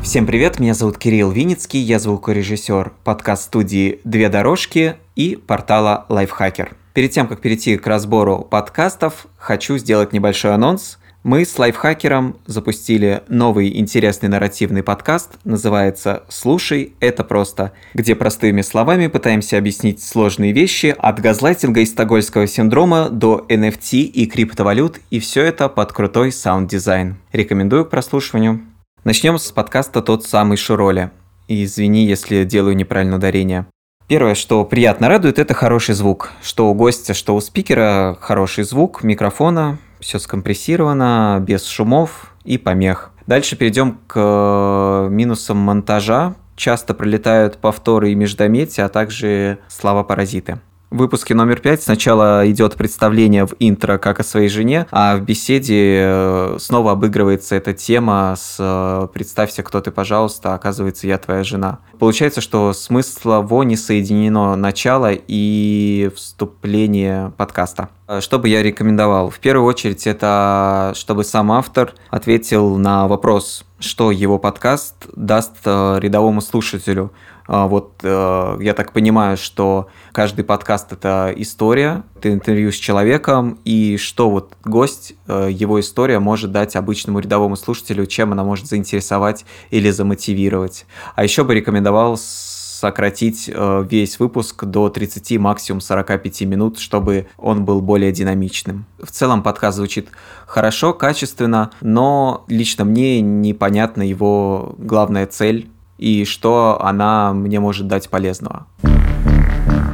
Всем привет, меня зовут Кирилл Винницкий, я звукорежиссер подкаст-студии «Две дорожки» и портала «Лайфхакер». Перед тем, как перейти к разбору подкастов, хочу сделать небольшой анонс. Мы с лайфхакером запустили новый интересный нарративный подкаст, называется «Слушай, это просто», где простыми словами пытаемся объяснить сложные вещи от газлайтинга и стокгольского синдрома до NFT и криптовалют, и все это под крутой саунд-дизайн. Рекомендую к прослушиванию. Начнем с подкаста «Тот самый Шуроли». И извини, если делаю неправильное ударение. Первое, что приятно радует, это хороший звук. Что у гостя, что у спикера хороший звук микрофона, все скомпрессировано, без шумов и помех. Дальше перейдем к э, минусам монтажа. Часто пролетают повторы и междометия, а также слова-паразиты. В выпуске номер пять сначала идет представление в интро, как о своей жене, а в беседе э, снова обыгрывается эта тема с э, «представься, кто ты, пожалуйста, оказывается, я твоя жена». Получается, что смыслово не соединено начало и вступление подкаста. Э, что бы я рекомендовал? В первую очередь это чтобы сам автор ответил на вопрос, что его подкаст даст рядовому слушателю – вот э, я так понимаю, что каждый подкаст это история, ты интервью с человеком, и что вот гость, э, его история может дать обычному рядовому слушателю, чем она может заинтересовать или замотивировать. А еще бы рекомендовал сократить э, весь выпуск до 30, максимум 45 минут, чтобы он был более динамичным. В целом подкаст звучит хорошо, качественно, но лично мне непонятна его главная цель и что она мне может дать полезного.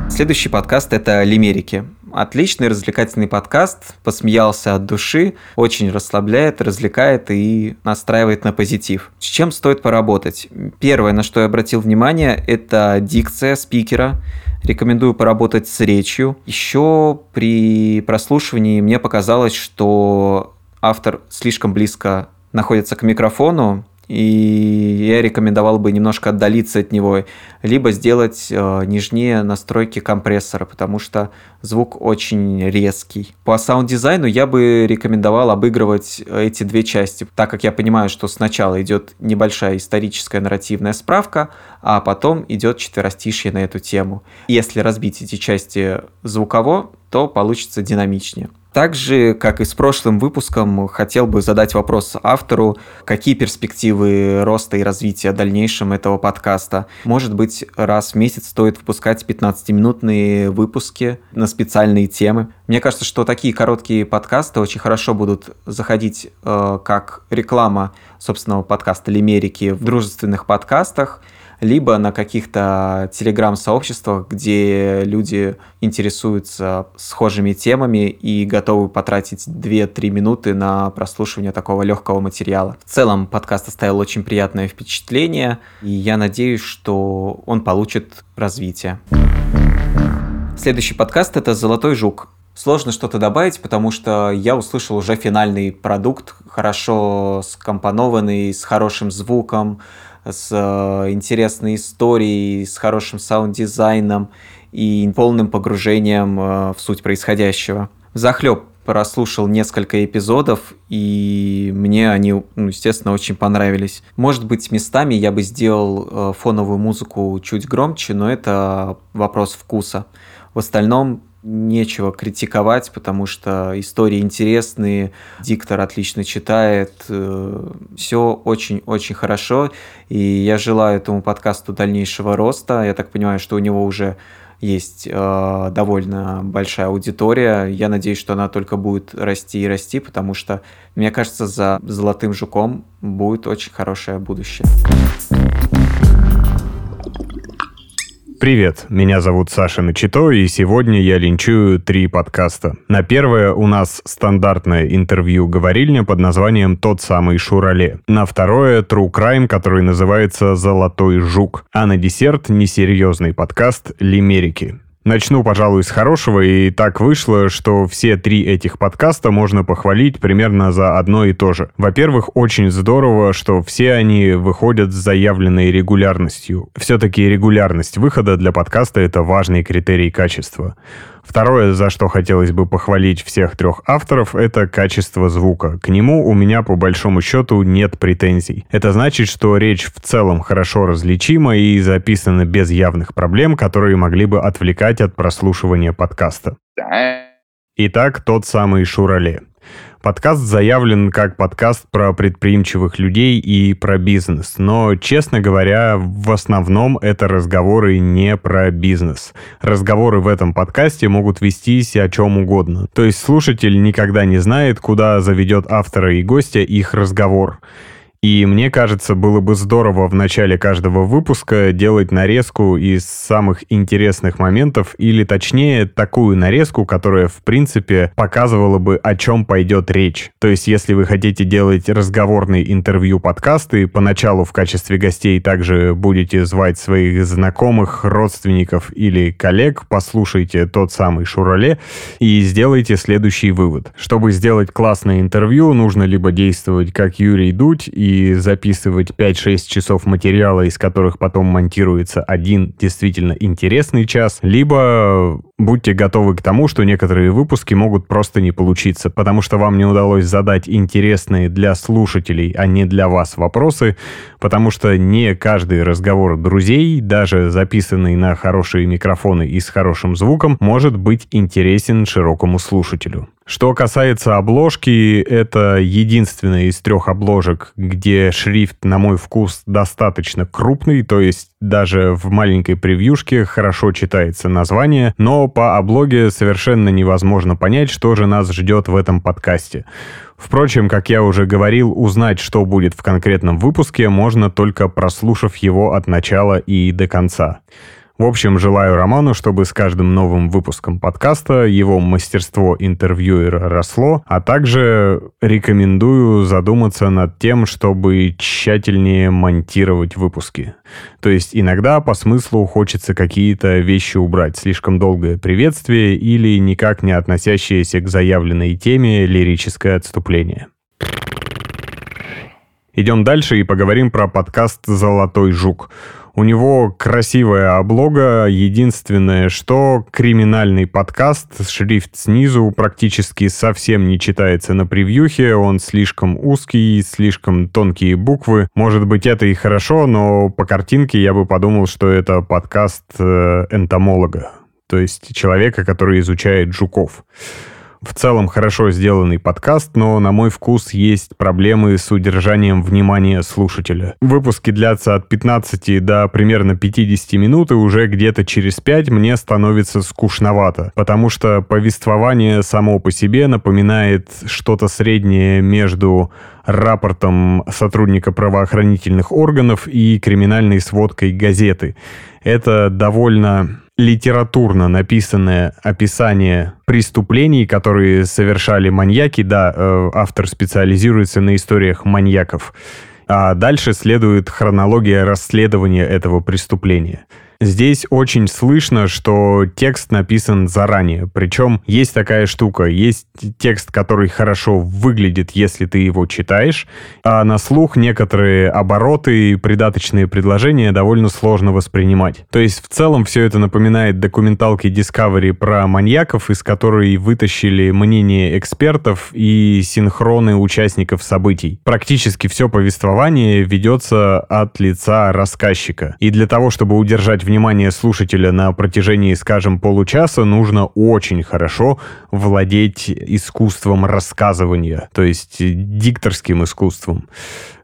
Следующий подкаст – это «Лимерики». Отличный развлекательный подкаст, посмеялся от души, очень расслабляет, развлекает и настраивает на позитив. С чем стоит поработать? Первое, на что я обратил внимание, это дикция спикера. Рекомендую поработать с речью. Еще при прослушивании мне показалось, что автор слишком близко находится к микрофону, и я рекомендовал бы немножко отдалиться от него, либо сделать э, нежнее настройки компрессора, потому что звук очень резкий. По саунд-дизайну я бы рекомендовал обыгрывать эти две части, так как я понимаю, что сначала идет небольшая историческая нарративная справка, а потом идет четверостишье на эту тему. Если разбить эти части звуково, то получится динамичнее. Также, как и с прошлым выпуском, хотел бы задать вопрос автору, какие перспективы роста и развития дальнейшем этого подкаста. Может быть, раз в месяц стоит выпускать 15-минутные выпуски на специальные темы. Мне кажется, что такие короткие подкасты очень хорошо будут заходить э, как реклама собственного подкаста «Лимерики» в дружественных подкастах – либо на каких-то телеграм-сообществах, где люди интересуются схожими темами и готовы потратить 2-3 минуты на прослушивание такого легкого материала. В целом подкаст оставил очень приятное впечатление, и я надеюсь, что он получит развитие. Следующий подкаст это «Золотой жук». Сложно что-то добавить, потому что я услышал уже финальный продукт, хорошо скомпонованный, с хорошим звуком, с э, интересной историей, с хорошим саунд-дизайном и полным погружением э, в суть происходящего. Захлеб прослушал несколько эпизодов, и мне они, ну, естественно, очень понравились. Может быть, местами я бы сделал э, фоновую музыку чуть громче, но это вопрос вкуса. В остальном нечего критиковать, потому что истории интересные, диктор отлично читает, э, все очень-очень хорошо, и я желаю этому подкасту дальнейшего роста. Я так понимаю, что у него уже есть э, довольно большая аудитория. Я надеюсь, что она только будет расти и расти, потому что, мне кажется, за «Золотым жуком» будет очень хорошее будущее. Привет, меня зовут Саша Начито, и сегодня я линчую три подкаста. На первое у нас стандартное интервью-говорильня под названием «Тот самый Шурале». На второе — True Crime, который называется «Золотой жук». А на десерт — несерьезный подкаст «Лимерики». Начну, пожалуй, с хорошего, и так вышло, что все три этих подкаста можно похвалить примерно за одно и то же. Во-первых, очень здорово, что все они выходят с заявленной регулярностью. Все-таки регулярность выхода для подкаста — это важный критерий качества. Второе, за что хотелось бы похвалить всех трех авторов, это качество звука. К нему у меня по большому счету нет претензий. Это значит, что речь в целом хорошо различима и записана без явных проблем, которые могли бы отвлекать от прослушивания подкаста. Итак, тот самый Шурале. Подкаст заявлен как подкаст про предприимчивых людей и про бизнес, но, честно говоря, в основном это разговоры не про бизнес. Разговоры в этом подкасте могут вестись о чем угодно. То есть слушатель никогда не знает, куда заведет автора и гостя их разговор. И мне кажется, было бы здорово в начале каждого выпуска делать нарезку из самых интересных моментов, или точнее, такую нарезку, которая, в принципе, показывала бы, о чем пойдет речь. То есть, если вы хотите делать разговорные интервью подкасты, поначалу в качестве гостей также будете звать своих знакомых, родственников или коллег, послушайте тот самый Шурале и сделайте следующий вывод. Чтобы сделать классное интервью, нужно либо действовать как Юрий Дудь и записывать 5-6 часов материала, из которых потом монтируется один действительно интересный час, либо будьте готовы к тому, что некоторые выпуски могут просто не получиться, потому что вам не удалось задать интересные для слушателей, а не для вас вопросы, потому что не каждый разговор друзей, даже записанный на хорошие микрофоны и с хорошим звуком, может быть интересен широкому слушателю. Что касается обложки, это единственная из трех обложек, где шрифт, на мой вкус, достаточно крупный, то есть даже в маленькой превьюшке хорошо читается название, но по облоге совершенно невозможно понять, что же нас ждет в этом подкасте. Впрочем, как я уже говорил, узнать, что будет в конкретном выпуске, можно только прослушав его от начала и до конца. В общем, желаю Роману, чтобы с каждым новым выпуском подкаста его мастерство интервьюера росло, а также рекомендую задуматься над тем, чтобы тщательнее монтировать выпуски. То есть иногда по смыслу хочется какие-то вещи убрать, слишком долгое приветствие или никак не относящееся к заявленной теме лирическое отступление. Идем дальше и поговорим про подкаст «Золотой жук». У него красивая облога, единственное, что криминальный подкаст, шрифт снизу практически совсем не читается на превьюхе, он слишком узкий, слишком тонкие буквы. Может быть, это и хорошо, но по картинке я бы подумал, что это подкаст э, энтомолога, то есть человека, который изучает жуков в целом хорошо сделанный подкаст, но, на мой вкус, есть проблемы с удержанием внимания слушателя. Выпуски длятся от 15 до примерно 50 минут, и уже где-то через 5 мне становится скучновато, потому что повествование само по себе напоминает что-то среднее между рапортом сотрудника правоохранительных органов и криминальной сводкой газеты. Это довольно литературно написанное описание преступлений, которые совершали маньяки. Да, э, автор специализируется на историях маньяков. А дальше следует хронология расследования этого преступления. Здесь очень слышно, что текст написан заранее. Причем есть такая штука. Есть текст, который хорошо выглядит, если ты его читаешь, а на слух некоторые обороты и придаточные предложения довольно сложно воспринимать. То есть в целом все это напоминает документалки Discovery про маньяков, из которой вытащили мнение экспертов и синхроны участников событий. Практически все повествование ведется от лица рассказчика. И для того, чтобы удержать внимание слушателя на протяжении, скажем, получаса, нужно очень хорошо владеть искусством рассказывания, то есть дикторским искусством.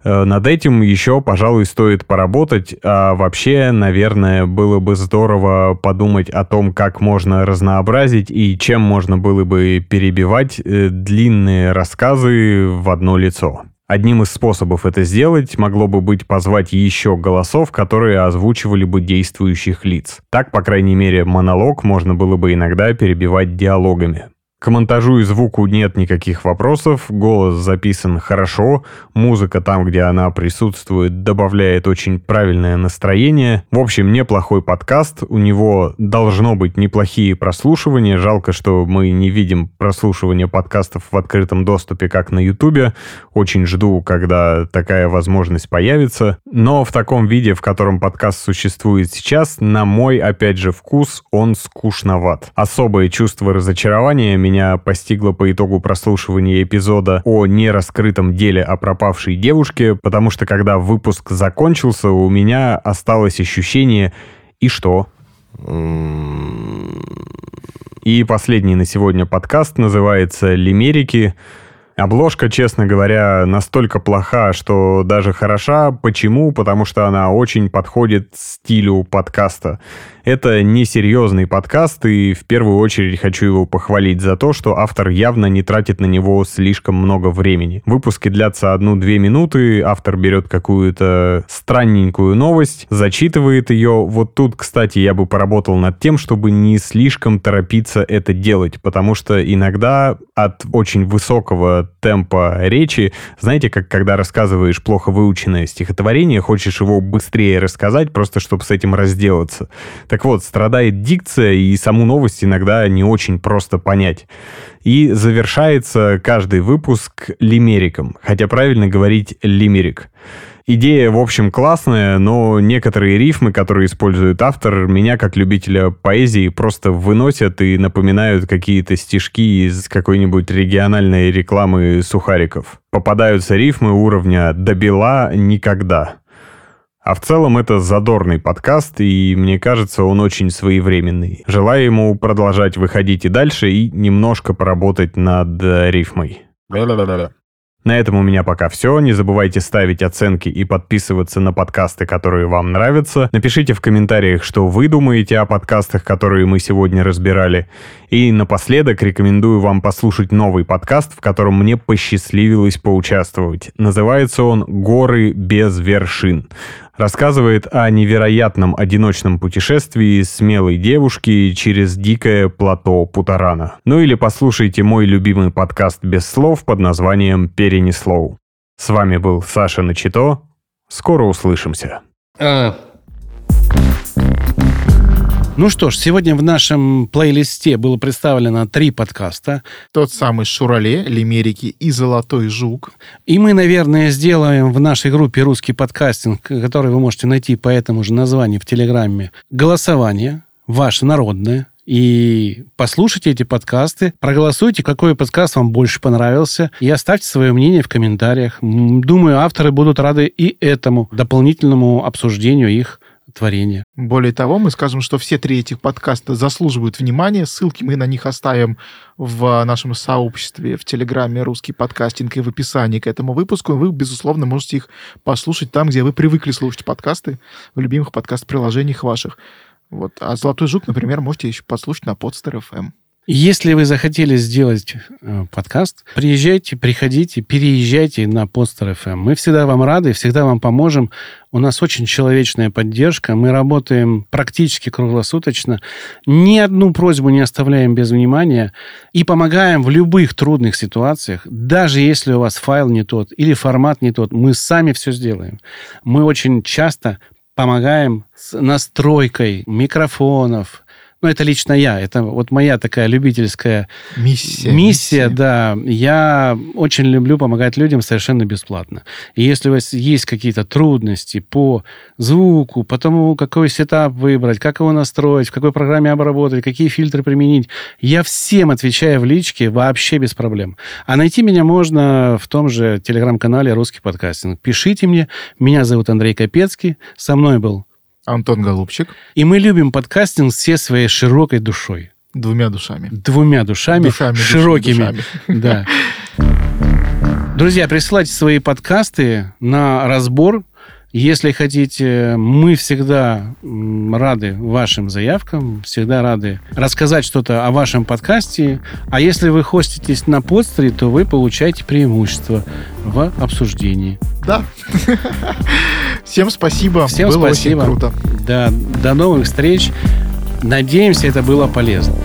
Э, над этим еще, пожалуй, стоит поработать. А вообще, наверное, было бы здорово подумать о том, как можно разнообразить и чем можно было бы перебивать э, длинные рассказы в одно лицо. Одним из способов это сделать могло бы быть позвать еще голосов, которые озвучивали бы действующих лиц. Так, по крайней мере, монолог можно было бы иногда перебивать диалогами. К монтажу и звуку нет никаких вопросов, голос записан хорошо, музыка там, где она присутствует, добавляет очень правильное настроение. В общем, неплохой подкаст, у него должно быть неплохие прослушивания, жалко, что мы не видим прослушивания подкастов в открытом доступе, как на ютубе. Очень жду, когда такая возможность появится. Но в таком виде, в котором подкаст существует сейчас, на мой, опять же, вкус, он скучноват. Особое чувство разочарования меня меня постигло по итогу прослушивания эпизода о нераскрытом деле о пропавшей девушке, потому что когда выпуск закончился, у меня осталось ощущение «И что?». И последний на сегодня подкаст называется «Лимерики». Обложка, честно говоря, настолько плоха, что даже хороша. Почему? Потому что она очень подходит стилю подкаста. Это несерьезный подкаст, и в первую очередь хочу его похвалить за то, что автор явно не тратит на него слишком много времени. Выпуски длятся одну-две минуты, автор берет какую-то странненькую новость, зачитывает ее. Вот тут, кстати, я бы поработал над тем, чтобы не слишком торопиться это делать, потому что иногда от очень высокого темпа речи, знаете, как когда рассказываешь плохо выученное стихотворение, хочешь его быстрее рассказать, просто чтобы с этим разделаться. Так вот, страдает дикция, и саму новость иногда не очень просто понять. И завершается каждый выпуск лимериком, хотя правильно говорить лимерик. Идея, в общем, классная, но некоторые рифмы, которые использует автор, меня, как любителя поэзии, просто выносят и напоминают какие-то стишки из какой-нибудь региональной рекламы сухариков. Попадаются рифмы уровня «добила никогда». А в целом это задорный подкаст, и мне кажется, он очень своевременный. Желаю ему продолжать выходить и дальше, и немножко поработать над э, рифмой. На этом у меня пока все. Не забывайте ставить оценки и подписываться на подкасты, которые вам нравятся. Напишите в комментариях, что вы думаете о подкастах, которые мы сегодня разбирали. И напоследок рекомендую вам послушать новый подкаст, в котором мне посчастливилось поучаствовать. Называется он «Горы без вершин» рассказывает о невероятном одиночном путешествии смелой девушки через дикое плато Путарана. Ну или послушайте мой любимый подкаст без слов под названием «Перенеслоу». С вами был Саша Начито. Скоро услышимся. А, ну что ж, сегодня в нашем плейлисте было представлено три подкаста. Тот самый «Шурале», «Лимерики» и «Золотой жук». И мы, наверное, сделаем в нашей группе «Русский подкастинг», который вы можете найти по этому же названию в Телеграме, голосование ваше народное, и послушайте эти подкасты, проголосуйте, какой подкаст вам больше понравился, и оставьте свое мнение в комментариях. Думаю, авторы будут рады и этому дополнительному обсуждению их творения. Более того, мы скажем, что все три этих подкаста заслуживают внимания. Ссылки мы на них оставим в нашем сообществе в Телеграме «Русский подкастинг» и в описании к этому выпуску. Вы, безусловно, можете их послушать там, где вы привыкли слушать подкасты, в любимых подкаст-приложениях ваших. Вот. А «Золотой жук», например, можете еще послушать на Podster FM. Если вы захотели сделать э, подкаст, приезжайте, приходите, переезжайте на Постер FM. Мы всегда вам рады, всегда вам поможем. У нас очень человечная поддержка. Мы работаем практически круглосуточно. Ни одну просьбу не оставляем без внимания. И помогаем в любых трудных ситуациях. Даже если у вас файл не тот или формат не тот, мы сами все сделаем. Мы очень часто помогаем с настройкой микрофонов, ну, это лично я, это вот моя такая любительская миссия. Миссия, миссия. да. Я очень люблю помогать людям совершенно бесплатно. И если у вас есть какие-то трудности по звуку, по тому, какой сетап выбрать, как его настроить, в какой программе обработать, какие фильтры применить, я всем отвечаю в личке вообще без проблем. А найти меня можно в том же телеграм-канале «Русский подкастинг». Пишите мне. Меня зовут Андрей Капецкий. Со мной был Антон Голубчик. И мы любим подкастинг все своей широкой душой. Двумя душами. Двумя душами, душами широкими. Душами. Да. Друзья, присылайте свои подкасты на разбор Если хотите, мы всегда рады вашим заявкам, всегда рады рассказать что-то о вашем подкасте. А если вы хоститесь на подстере, то вы получаете преимущество в обсуждении. Да. Всем спасибо. Всем было спасибо. Очень круто. Да, до новых встреч. Надеемся, это было полезно.